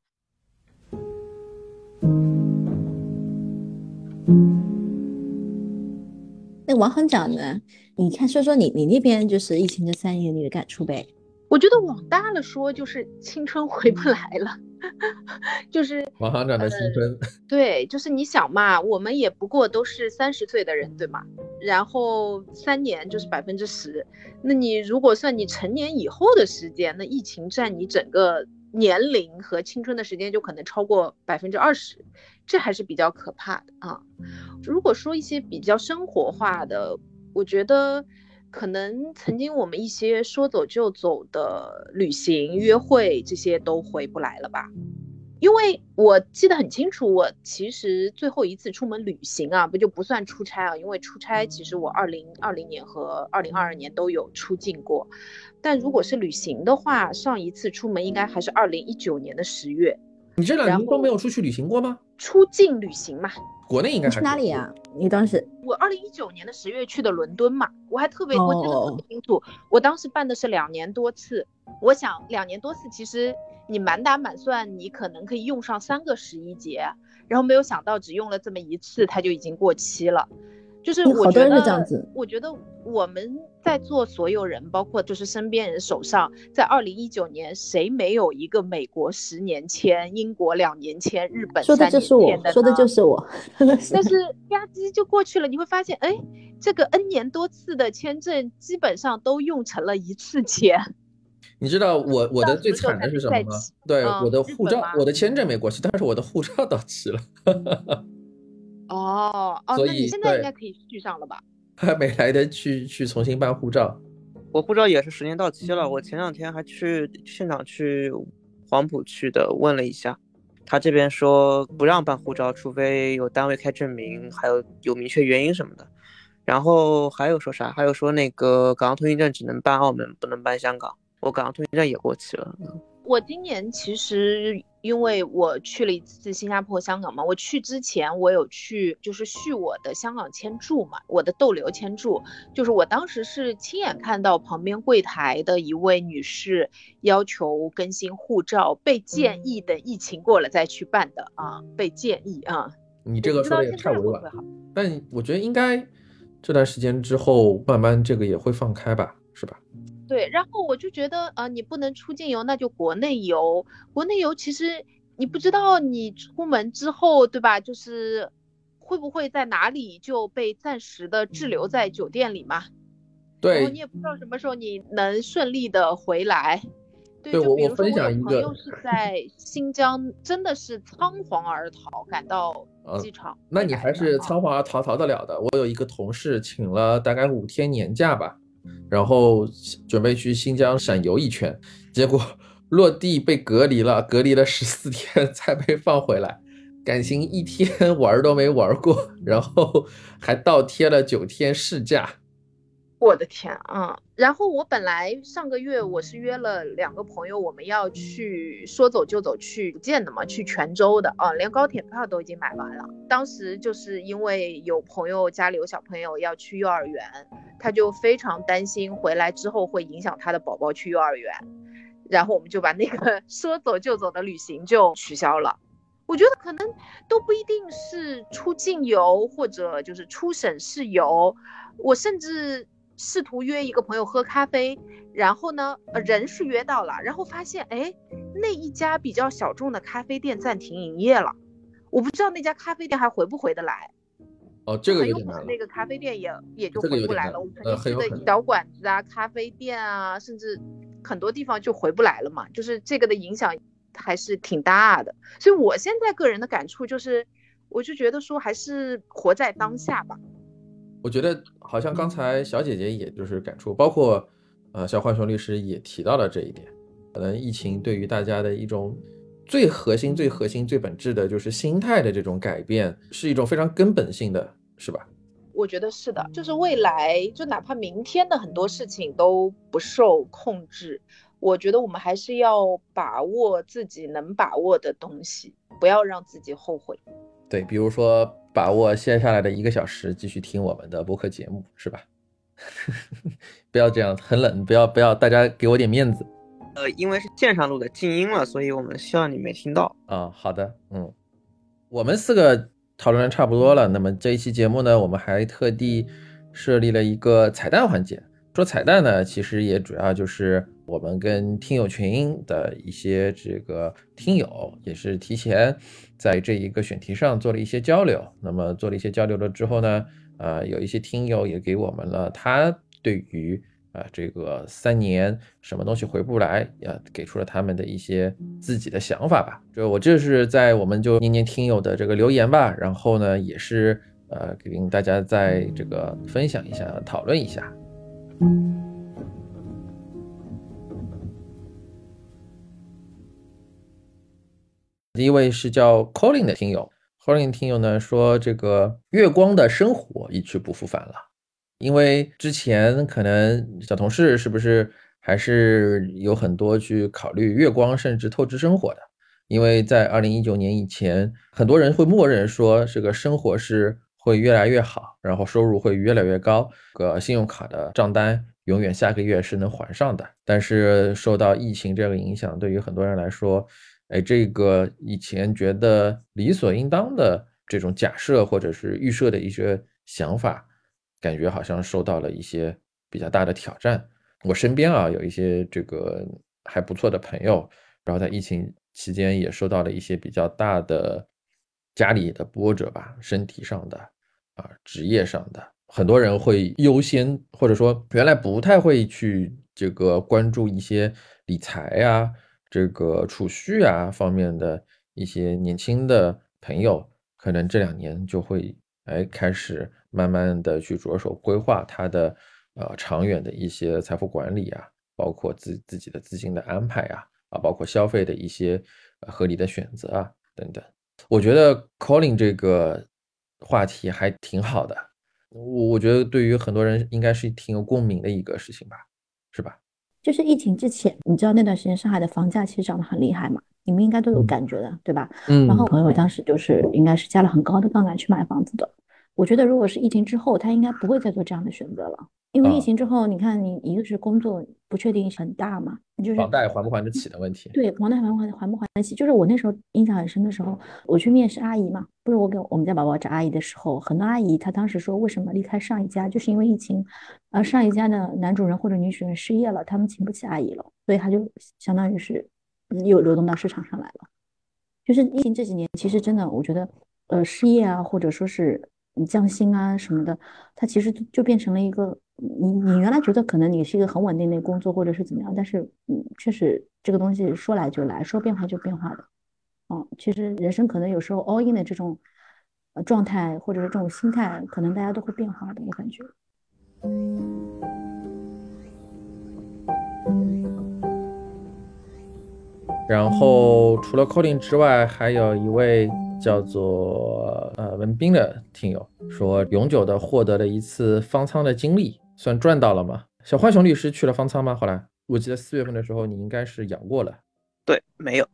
Speaker 4: 那王行长呢？你看，说说你你那边就是疫情这三年你的感触呗？
Speaker 5: 我觉得往大了说，就是青春回不来了。(laughs) 就是
Speaker 3: 王行长的青春，
Speaker 5: 对，就是你想嘛，我们也不过都是三十岁的人，对吗？然后三年就是百分之十，那你如果算你成年以后的时间，那疫情占你整个年龄和青春的时间就可能超过百分之二十，这还是比较可怕的啊。如果说一些比较生活化的，我觉得可能曾经我们一些说走就走的旅行、约会这些都回不来了吧。因为我记得很清楚，我其实最后一次出门旅行啊，不就不算出差啊，因为出差其实我二零二零年和二零二二年都有出境过，但如果是旅行的话，上一次出门应该还是二零一九年的十月。
Speaker 3: 你这两年都没有出去旅行过吗？
Speaker 5: 出境旅行嘛，
Speaker 3: 国内应该还是
Speaker 4: 去哪里呀、你当时
Speaker 5: 我二零一九年的十月去的伦敦嘛，我还特别我记得特
Speaker 4: 哦
Speaker 5: 别清楚，我当时办的是两年多次。我想两年多次，其实你满打满算，你可能可以用上三个十一节，然后没有想到只用了这么一次，它就已经过期了。就是
Speaker 4: 嗯好多人
Speaker 5: 我觉得
Speaker 4: 是这样子
Speaker 5: 我觉得我们在座所有人，包括就是身边人手上，在二零一九年，谁没有一个美国十年签、英国两年签、日本
Speaker 4: 说的
Speaker 5: 三年
Speaker 4: 就是我
Speaker 5: 签，的
Speaker 4: 说的就是我，真的是
Speaker 5: 但是吧唧就过去了，你会发现，哎，这个 N 年多次的签证基本上都用成了一次签。(laughs)
Speaker 3: 你知道我我的最惨的是什么吗？对，
Speaker 5: 嗯
Speaker 3: 我的护照我的签证没过期，但是我的护照到期了，(laughs)
Speaker 5: 哦哦，
Speaker 3: 所以
Speaker 5: 那你现在应该可以续上了吧？
Speaker 3: 还没来得去去重新办护照。
Speaker 2: 我护照也是十年到期了，我前两天还去现场去黄埔去的，问了一下，他这边说不让办护照，除非有单位开证明，还有有明确原因什么的。然后还有说啥？还有说那个港澳通行证只能办澳门，不能办香港。我港澳通行证也过期了。嗯
Speaker 5: 我今年其实因为我去了一次新加坡、香港嘛，我去之前我有去就是续我的香港签注嘛，我的逗留签注，就是我当时是亲眼看到旁边柜台的一位女士要求更新护照，被建议等疫情过了再去办的啊，被建议啊。
Speaker 3: 你这个说的也
Speaker 5: 我不知道现
Speaker 3: 太委婉了？但我觉得应该这段时间之后，慢慢这个也会放开吧，是吧？
Speaker 5: 对，然后我就觉得，呃，你不能出境游，那就国内游。国内游其实你不知道你出门之后，对吧？就是会不会在哪里就被暂时的滞留在酒店里嘛？然后
Speaker 3: 对
Speaker 5: 你，也不知道什么时候你能顺利的回来。对，就比如说我
Speaker 3: 分享一个
Speaker 5: 有朋友是在新疆，真的是仓皇而逃，赶到
Speaker 3: 呃
Speaker 5: 机场
Speaker 3: 那你还是仓皇而逃逃得了的。我有一个同事请了大概五天年假吧，然后准备去新疆闪游一圈，结果 (laughs) 落地被隔离了，隔离了十四天 (laughs) 才被放回来。感情一天玩都没玩过，(laughs) 然后还倒贴了九天事假。
Speaker 5: 我的天啊！然后我本来上个月我是约了两个朋友，我们要去说走就走去福建的嘛，去泉州的啊，连高铁票都已经买完了。当时就是因为有朋友家里有小朋友要去幼儿园，他就非常担心回来之后会影响他的宝宝去幼儿园，然后我们就把那个 (laughs) 说走就走的旅行就取消了。我觉得可能都不一定是出境游或者就是出省市游，我甚至试图约一个朋友喝咖啡，然后呢，呃，人是约到了，然后发现，哎，那一家比较小众的咖啡店暂停营业了，我不知道那家咖啡店还回不回得来。
Speaker 3: 哦，这个
Speaker 5: 很
Speaker 3: 有点难了
Speaker 5: 有可能那。个咖啡店也也就回不来了。我曾
Speaker 3: 呃
Speaker 5: 经记得
Speaker 3: 很有可能
Speaker 5: 小馆子啊、咖啡店啊，甚至很多地方就回不来了嘛，就是这个的影响还是挺大的。所以我现在个人的感触就是，我就觉得说还是活在当下吧。
Speaker 3: 我觉得好像刚才小姐姐也就是感触，包括呃小浣熊律师也提到了这一点。可能疫情对于大家的一种最核心、最核心、最本质的就是心态的这种改变，是一种非常根本性的，是吧？
Speaker 5: 我觉得是的，就是未来，就哪怕明天的很多事情都不受控制，我觉得我们还是要把握自己能把握的东西，不要让自己后悔。
Speaker 3: 对，比如说把握接下来的一个小时继续听我们的播客节目，是吧？(laughs) 不要这样，很冷，不要不要，大家给我点面子
Speaker 2: 呃，因为是线上录的静音了，所以我们希望你没听到。
Speaker 3: 啊。好的，嗯，我们四个讨论的差不多了，那么这一期节目呢，我们还特地设立了一个彩蛋环节。说彩蛋呢，其实也主要就是我们跟听友群的一些这个听友，也是提前在这一个选题上做了一些交流。那么做了一些交流了之后呢，呃，有一些听友也给我们了他对于啊这个三年什么东西回不来，啊，给出了他们的一些自己的想法吧。就我这是在我们就念念听友的这个留言吧，然后呢，也是呃给大家在这个分享一下，讨论一下。第一位是叫 Colin 的听友，Colin 听友呢说，这个月光的生活一去不复返了，因为之前可能小同事是不是还是有很多去考虑月光甚至透支生活的，因为在二零一九年以前，很多人会默认说这个生活是会越来越好，然后收入会越来越高，个信用卡的账单永远下个月是能还上的，但是受到疫情这个影响，对于很多人来说。哎，这个以前觉得理所应当的这种假设或者是预设的一些想法，感觉好像受到了一些比较大的挑战。我身边啊有一些这个还不错的朋友，然后在疫情期间也受到了一些比较大的家里的波折吧，身体上的啊，职业上的，很多人会优先或者说原来不太会去这个关注一些理财啊。这个储蓄啊方面的一些年轻的朋友，可能这两年就会哎开始慢慢的去着手规划他的呃长远的一些财富管理啊，包括自自己的资金的安排啊，啊包括消费的一些合理的选择啊等等。我觉得 Calling 这个话题还挺好的，我我觉得对于很多人应该是挺有共鸣的一个事情吧，是吧？
Speaker 4: 就是疫情之前，你知道那段时间上海的房价其实涨得很厉害嘛，你们应该都有感觉的，对吧？嗯。然后朋友当时就是应该是加了很高的杠杆去买房子的。我觉得如果是疫情之后，他应该不会再做这样的选择了。因为疫情之后，你看你一个是工作不确定很大嘛，就是
Speaker 3: 房贷还不还得起的问题。
Speaker 4: 对，房贷还不还还不还得起？就是我那时候印象很深的时候，我去面试阿姨嘛，不是我给我们家宝宝找阿姨的时候，很多阿姨她当时说为什么离开上一家，就是因为疫情，呃，上一家的男主人或者女主人失业了，他们请不起阿姨了，所以他就相当于是又流动到市场上来了。就是疫情这几年，其实真的我觉得，呃，失业啊，或者说是你降薪啊什么的，它其实就变成了一个。你你原来觉得可能你是一个很稳定的工作或者是怎么样，但是嗯，确实这个东西说来就来，说变化就变化的。哦，其实人生可能有时候 all in 的这种状态或者是这种心态，可能大家都会变化的，我感觉。
Speaker 3: 然后除了 Colin 之外，还有一位。叫做呃文斌的听友说，永久的获得了一次方舱的经历，算赚到了吗？小浣熊律师去了方舱吗？后来我记得四月份的时候，你应该是阳过了。
Speaker 2: 对，没有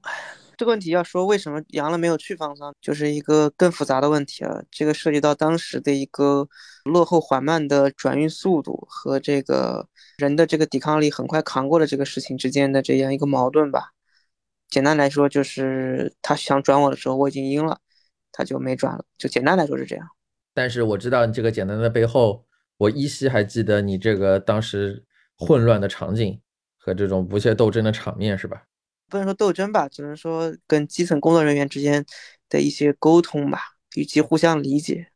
Speaker 2: 这个问题要说为什么阳了没有去方舱，就是一个更复杂的问题了。这个涉及到当时的一个落后缓慢的转运速度和这个人的这个抵抗力很快扛过了这个事情之间的这样一个矛盾吧。简单来说，就是他想转我的时候，我已经阴了，他就没转了。就简单来说是这样。
Speaker 3: 但是我知道你这个简单的背后，我依稀还记得你这个当时混乱的场景和这种不懈斗争的场面，是吧？
Speaker 2: 不能说斗争吧，只能说跟基层工作人员之间的一些沟通吧，以及互相理解，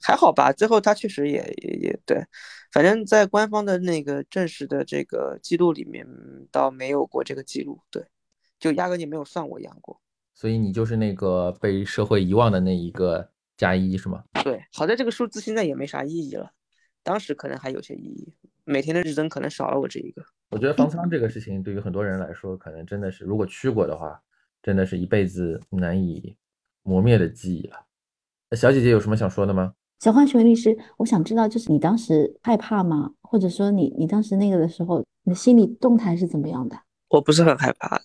Speaker 2: 还好吧。最后他确实也也也对，反正在官方的那个正式的这个记录里面，倒没有过这个记录，对。就压根就没有算我养过，
Speaker 3: 所以你就是那个被社会遗忘的那一个加一是吗？
Speaker 2: 对，好在这个数字现在也没啥意义了，当时可能还有些意义，每天的日增可能少了我这一个。
Speaker 3: 我觉得方舱这个事情对于很多人来说，可能真的是如果去过的话，真的是一辈子难以磨灭的记忆了。小姐姐有什么想说的吗？
Speaker 4: 小浣熊律师，我想知道就是你当时害怕吗？或者说你你当时那个的时候，你的心理动态是怎么样的？
Speaker 2: 我不是很害怕。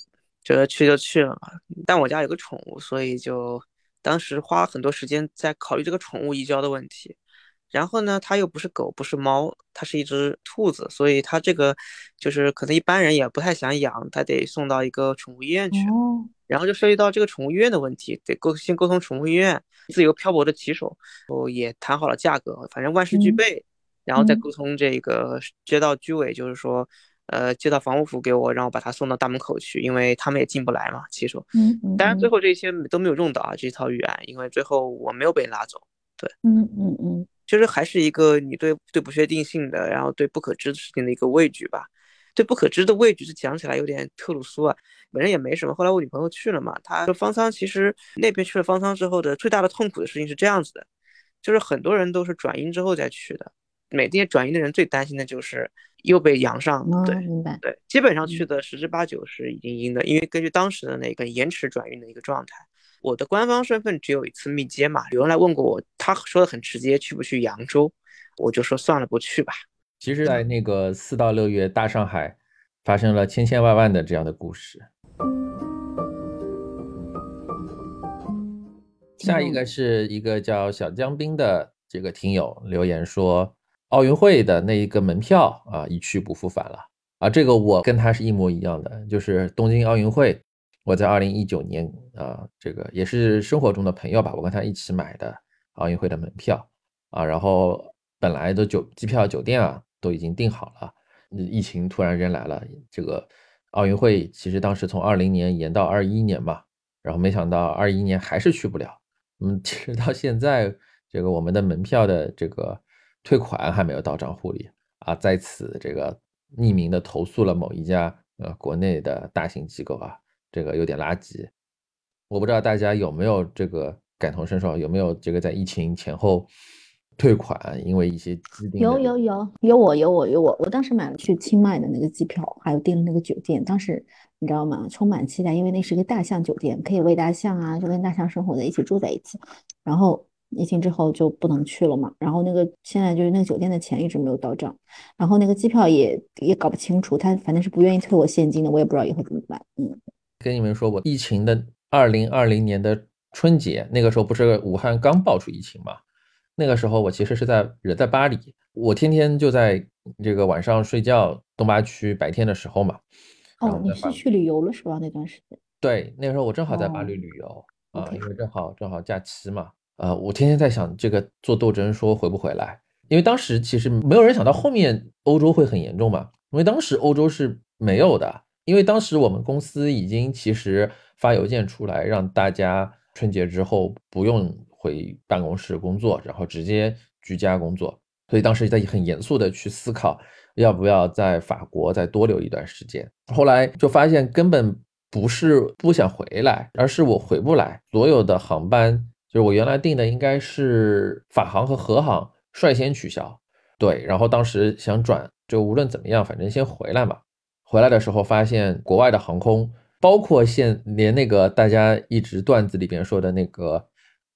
Speaker 2: 觉得去就去了嘛，但我家有个宠物，所以就当时花很多时间在考虑这个宠物移交的问题。然后呢，它又不是狗，不是猫，它是一只兔子，所以它这个就是可能一般人也不太想养，它得送到一个宠物医院去。然后就涉及到这个宠物医院的问题，得沟先沟通宠物医院，自由漂泊的骑手，哦也谈好了价格，反正万事俱备，然后再沟通这个街道居委，就是说。呃，接到防护服给我，让我把他送到大门口去，因为他们也进不来嘛。骑手，
Speaker 4: 嗯嗯，
Speaker 2: 当然最后这些都没有用到啊，这套预案，因为最后我没有被拉走。对，
Speaker 4: 嗯嗯嗯，
Speaker 2: 就是还是一个你对对不确定性的，然后对不可知的事情的一个畏惧吧。对不可知的畏惧是讲起来有点特鲁苏啊，本身也没什么。后来我女朋友去了嘛，她说方舱其实那边去了方舱之后的最大的痛苦的事情是这样子的，就是很多人都是转阴之后再去的。每天转阴的人最担心的就是又被扬上，对，
Speaker 4: 明白，
Speaker 2: 对，基本上去的十之八九是已经阴的，因为根据当时的那个延迟转运的一个状态，我的官方身份只有一次密接嘛，有人来问过我，他说的很直接，去不去扬州，我就说算了，不去吧。
Speaker 3: 其实，在那个四到六月大上海，发生了千千万万的这样的故事。下一个是一个叫小江兵的这个听友留言说，奥运会的那一个门票啊，一去不复返了啊。这个我跟他是一模一样的，就是东京奥运会，我在二零一九年啊，这个也是生活中的朋友吧，我跟他一起买的奥运会的门票啊，然后本来的酒机票、酒店啊都已经订好了，疫情突然人来了，这个奥运会其实当时从二零年延到二一年嘛，然后没想到二一年还是去不了。嗯，其实到现在，这个我们的门票的这个退款还没有到账户里啊，在此这个匿名的投诉了某一家呃国内的大型机构啊，这个有点垃圾。我不知道大家有没有这个感同身受，有没有这个在疫情前后退款，因为一些
Speaker 4: 有有有有我有我有我，我当时买了去清迈的那个机票，还有订了那个酒店，当时。你知道吗？充满期待，因为那是个大象酒店，可以喂大象啊，就跟大象生活在一起，住在一起。然后疫情之后就不能去了嘛。然后那个现在就是那个酒店的钱一直没有到账，然后那个机票也也搞不清楚，他反正是不愿意退我现金的，我也不知道以后怎么办。嗯，
Speaker 3: 跟你们说我，疫情的二零二零年的春节，那个时候不是武汉刚爆出疫情嘛？那个时候我其实是在人在巴黎，我天天就在这个晚上睡觉，东八区白天的时候嘛。
Speaker 4: 哦，你是去旅游了是吧？那段时间，
Speaker 3: 对，那个时候我正好在巴黎旅游啊，因为正好正好假期嘛。呃，我天天在想这个做斗争说回不回来，因为当时其实没有人想到后面欧洲会很严重嘛，因为当时欧洲是没有的，因为当时我们公司已经其实发邮件出来让大家春节之后不用回办公室工作，然后直接居家工作，所以当时在很严肃的去思考。要不要在法国再多留一段时间？后来就发现根本不是不想回来，而是我回不来。所有的航班就是我原来订的，应该是法航和和航率先取消。对，然后当时想转，就无论怎么样，反正先回来嘛。回来的时候发现国外的航空，包括现连那个大家一直段子里边说的那个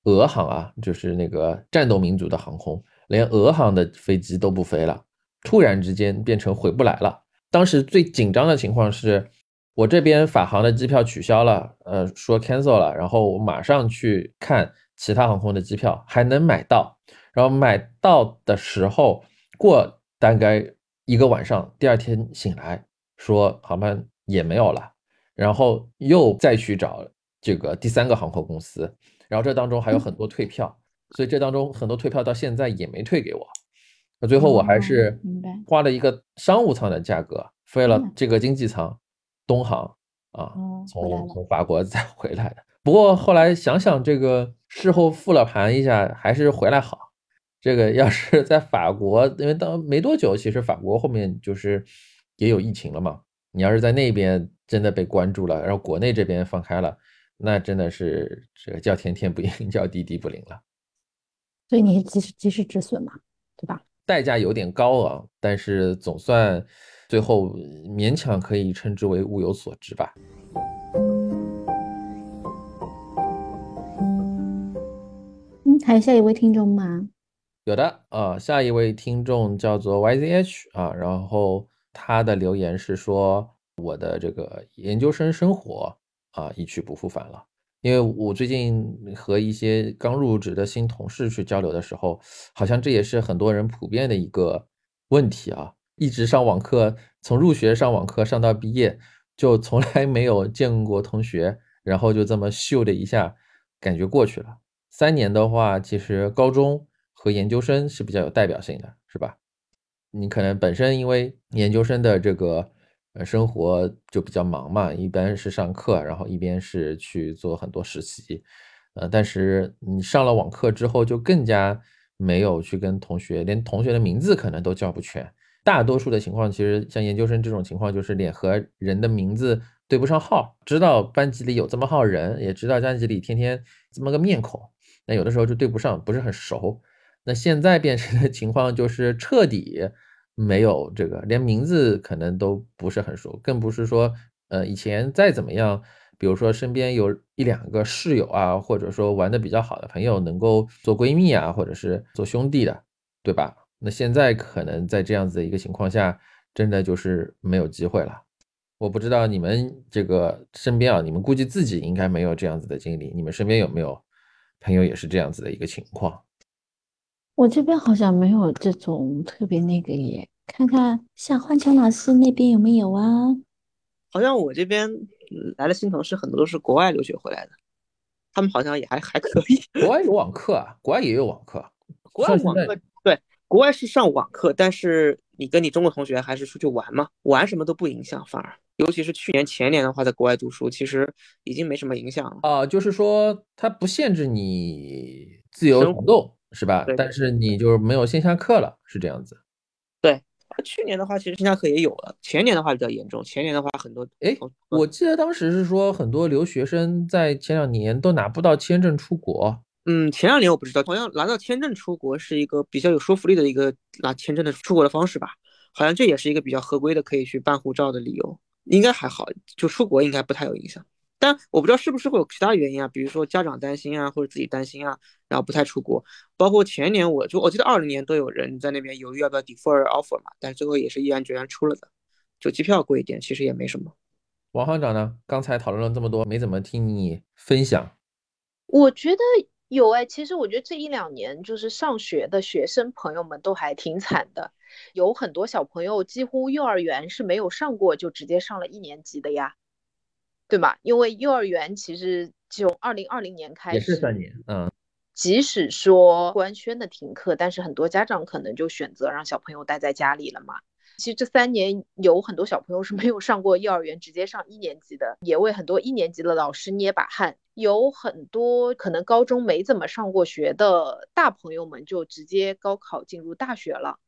Speaker 3: 俄航啊，就是那个战斗民族的航空，连俄航的飞机都不飞了。突然之间变成回不来了。当时最紧张的情况是，我这边法航的机票取消了，呃，说 cancel 了，然后我马上去看其他航空的机票还能买到。然后买到的时候，过大概一个晚上，第二天醒来说航班也没有了，然后又再去找这个第三个航空公司，然后这当中还有很多退票，所以这当中很多退票到现在也没退给我。那最后我还是花了一个商务舱的价格飞了这个经济舱，东航啊，从从法国 (laughs) 再回来的。不过后来想想，这个事后复了盘一下，还是回来好。这个要是在法国，因为当没多久，其实法国后面就是也有疫情了嘛。你要是在那边真的被关注了，然后国内这边放开了，那真的是这个叫天天不应，(laughs) 叫地地不灵了。
Speaker 4: 所以你及时及时止损嘛，对吧？
Speaker 3: 代价有点高啊，但是总算最后勉强可以称之为物有所值吧。
Speaker 4: 嗯，还有下一位听众吗？
Speaker 3: 有的啊，下一位听众叫做 YZH 啊，然后他的留言是说我的这个研究生生活啊一去不复返了。因为我最近和一些刚入职的新同事去交流的时候，好像这也是很多人普遍的一个问题啊。一直上网课，从入学上网课上到毕业，就从来没有见过同学，然后就这么咻的一下，感觉过去了。三年的话，其实高中和研究生是比较有代表性的，是吧？你可能本身因为研究生的这个。呃，生活就比较忙嘛，一般是上课，然后一边是去做很多实习，呃，但是你上了网课之后，就更加没有去跟同学，连同学的名字可能都叫不全。大多数的情况，其实像研究生这种情况，就是脸和人的名字对不上号，知道班级里有这么号人，也知道班级里天天这么个面孔，那有的时候就对不上，不是很熟。那现在变成的情况就是彻底。没有这个，连名字可能都不是很熟，更不是说，呃，以前再怎么样比如说身边有一两个室友啊，或者说玩的比较好的朋友，能够做闺蜜啊，或者是做兄弟的，对吧？那现在可能在这样子的一个情况下，真的就是没有机会了。我不知道你们这个身边啊，你们估计自己应该没有这样子的经历，你们身边有没有朋友也是这样子的一个情况？
Speaker 4: 我这边好像没有这种特别那个耶，看看像换强老师那边有没有啊？
Speaker 2: 好像我这边来了新同事很多都是国外留学回来的，他们好像也还还可以。
Speaker 3: 国外有网课啊，国外也有网课，(laughs)
Speaker 2: 国外网课对，国外是上网课，但是你跟你中国同学还是出去玩嘛，玩什么都不影响，反而尤其是去年前年的话，在国外读书其实已经没什么影响了
Speaker 3: 啊，就是说它不限制你自由活动。是吧？但是你就是没有线下课了，是这样子。
Speaker 2: 对，去年的话其实线下课也有了，前年的话比较严重。前年的话很多，
Speaker 3: 哎，我记得当时是说很多留学生在前两年都拿不到签证出国。
Speaker 2: 嗯，前两年我不知道，好像拿到签证出国是一个比较有说服力的一个拿签证的出国的方式吧？好像这也是一个比较合规的可以去办护照的理由，应该还好，就出国应该不太有影响。但我不知道是不是会有其他原因啊，比如说家长担心啊，或者自己担心啊，然后不太出国。包括前年我就我记得二零年都有人在那边犹豫要不要 defer offer 嘛，但最后也是毅然决然出了的。就机票贵一点，其实也没什么。
Speaker 3: 王行长呢？刚才讨论了这么多，没怎么听你分享。
Speaker 5: 我觉得有哎，其实我觉得这一两年就是上学的学生朋友们都还挺惨的，有很多小朋友几乎幼儿园是没有上过，就直接上了一年级的呀。对吗？因为幼儿园其实就二零二零年开始，
Speaker 3: 也是三年，嗯。
Speaker 5: 即使说官宣的停课，但是很多家长可能就选择让小朋友待在家里了嘛。其实这三年有很多小朋友是没有上过幼儿园，直接上一年级的，也为很多一年级的老师捏把汗。有很多可能高中没怎么上过学的大朋友们，就直接高考进入大学了。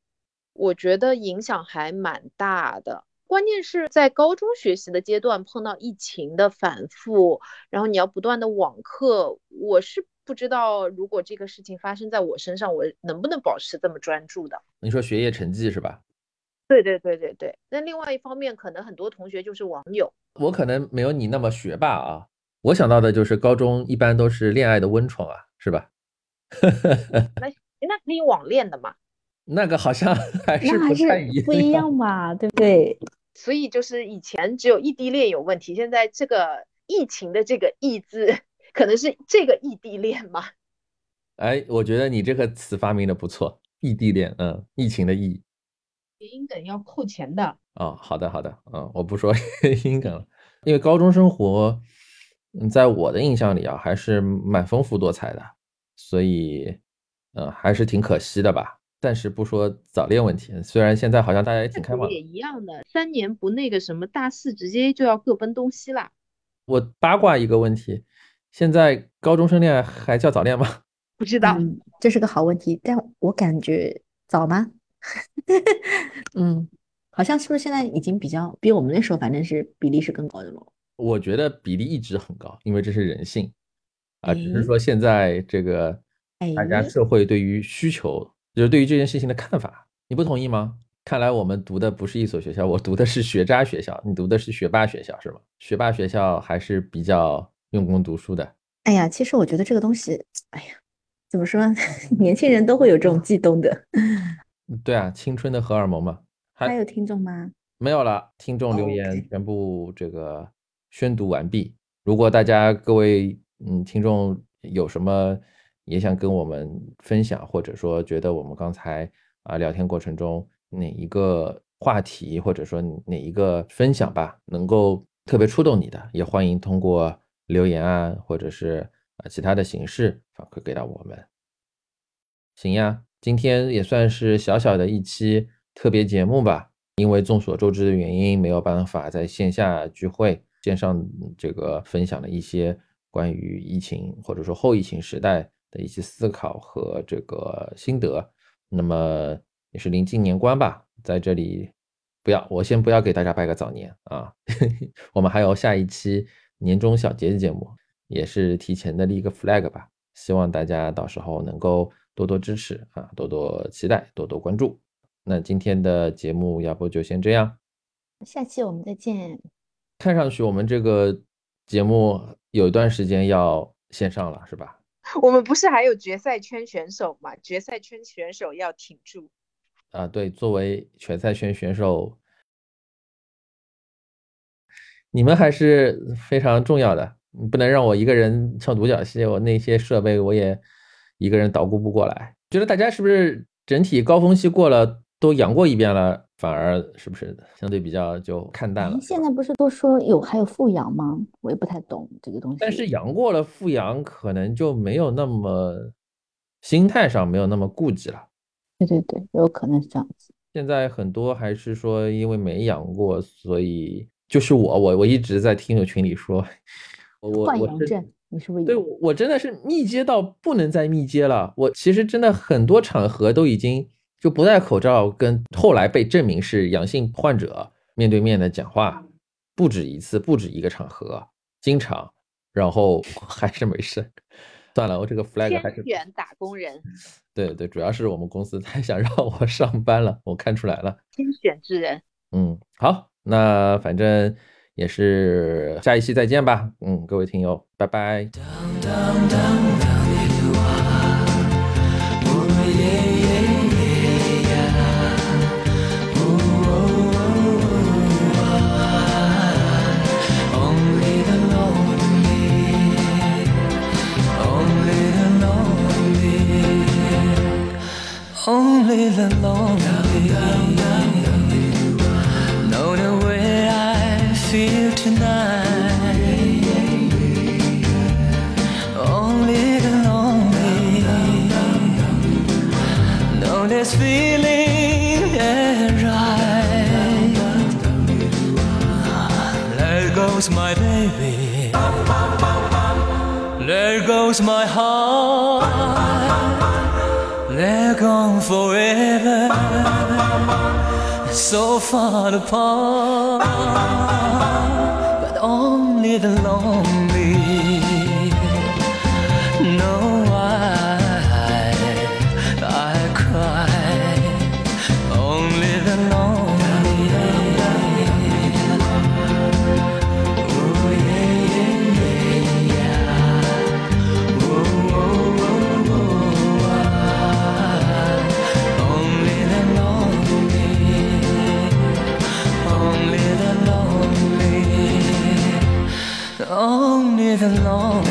Speaker 5: 我觉得影响还蛮大的。关键是在高中学习的阶段碰到疫情的反复，然后你要不断的网课，我是不知道如果这个事情发生在我身上，我能不能保持这么专注的。
Speaker 3: 你说学业成绩是吧？
Speaker 5: 对对对对对。那另外一方面，可能很多同学就是网友，
Speaker 3: 我可能没有你那么学霸啊。我想到的就是高中一般都是恋爱的温床啊，是吧？(laughs)
Speaker 5: 那那可以网恋的嘛？
Speaker 3: 那个好像 (laughs) 还是
Speaker 4: 不太一样，不一样嘛？(laughs) 对不对？
Speaker 5: 所以就是以前只有异地恋有问题，现在这个疫情的这个“异”字，可能是这个异地恋嘛？
Speaker 3: 哎，我觉得你这个词发明的不错，异地恋，嗯，疫情的“疫”。
Speaker 5: 谐音梗要扣钱的。
Speaker 3: 哦，好的好的，嗯，我不说 (laughs) 谐音梗了，因为高中生活，嗯，在我的印象里啊，还是蛮丰富多彩的，所以，嗯，还是挺可惜的吧。暂时不说早恋问题，虽然现在好像大家也挺开放。
Speaker 5: 也一样的，三年不那个什么，大四直接就要各奔东西啦。
Speaker 3: 我八卦一个问题，现在高中生恋爱还叫早恋吗？
Speaker 5: 不知道，
Speaker 4: 这是个好问题，但我感觉早吗？(laughs) 嗯，好像是不是现在已经比较比我们那时候反正是比例是更高的了。
Speaker 3: 我觉得比例一直很高，因为这是人性啊，只是说现在这个大家社会对于需求。就是对于这件事情的看法，你不同意吗？看来我们读的不是一所学校，我读的是学渣学校，你读的是学霸学校，是吗？学霸学校还是比较用功读书的。
Speaker 4: 哎呀，其实我觉得这个东西，哎呀，怎么说？(laughs) 年轻人都会有这种悸动的。
Speaker 3: 对啊，青春的荷尔蒙嘛。
Speaker 4: 还有听众吗？
Speaker 3: 没有了，听众留言全部这个宣读完毕。如果大家各位嗯听众有什么。也想跟我们分享，或者说觉得我们刚才啊聊天过程中哪一个话题，或者说哪一个分享吧，能够特别触动你的，也欢迎通过留言啊，或者是啊其他的形式反馈给到我们。行呀，今天也算是小小的一期特别节目吧，因为众所周知的原因，没有办法在线下聚会，线上这个分享了一些关于疫情或者说后疫情时代。的一些思考和这个心得，那么也是临近年关吧，在这里不要我先不要给大家拜个早年啊，(laughs) 我们还有下一期年终小结节目，也是提前的立个 flag 吧，希望大家到时候能够多多支持啊，多多期待，多多关注。那今天的节目要不就先这样，
Speaker 4: 下期我们再见。
Speaker 3: 看上去我们这个
Speaker 6: 节目有一段时间要线上了，是吧？
Speaker 5: 我们不是还有决赛圈选手吗？决赛圈选手要挺住。
Speaker 6: 啊，对，作为决赛圈选手，你们还是非常重要的。你不能让我一个人唱独角戏，我那些设备我也一个人捣鼓不过来。觉得大家是不是整体高峰期过了，都阳过一遍了，反而是不是相对比较就看淡了？
Speaker 4: 现在不是都说有还有复阳吗？我也不太懂这个东西。
Speaker 6: 但是阳过了复阳，可能就没有那么心态上没有那么顾忌了。
Speaker 4: 对对对，有可能是这样子。
Speaker 6: 现在很多还是说因为没阳过，所以就是我我我一直在听友群里说。(laughs)
Speaker 4: 换阳症，你是不是？
Speaker 6: 对，我真的是密接到不能再密接了。我其实真的很多场合都已经就不戴口罩，跟后来被证明是阳性患者面对面的讲话，不止一次，不止一个场合，经常，然后 (laughs) 还是没事。算了，我这个 flag 还是
Speaker 5: 选打工人。(laughs)
Speaker 6: 对对，主要是我们公司太想让我上班了，我看出来了。
Speaker 5: 天选之人。
Speaker 6: 嗯，好，那反正。也是下一期再见吧，嗯，各位听友，拜拜。feel this feeling right. There goes my baby. There goes my heart. They're gone forever so far apart, but only the lonely even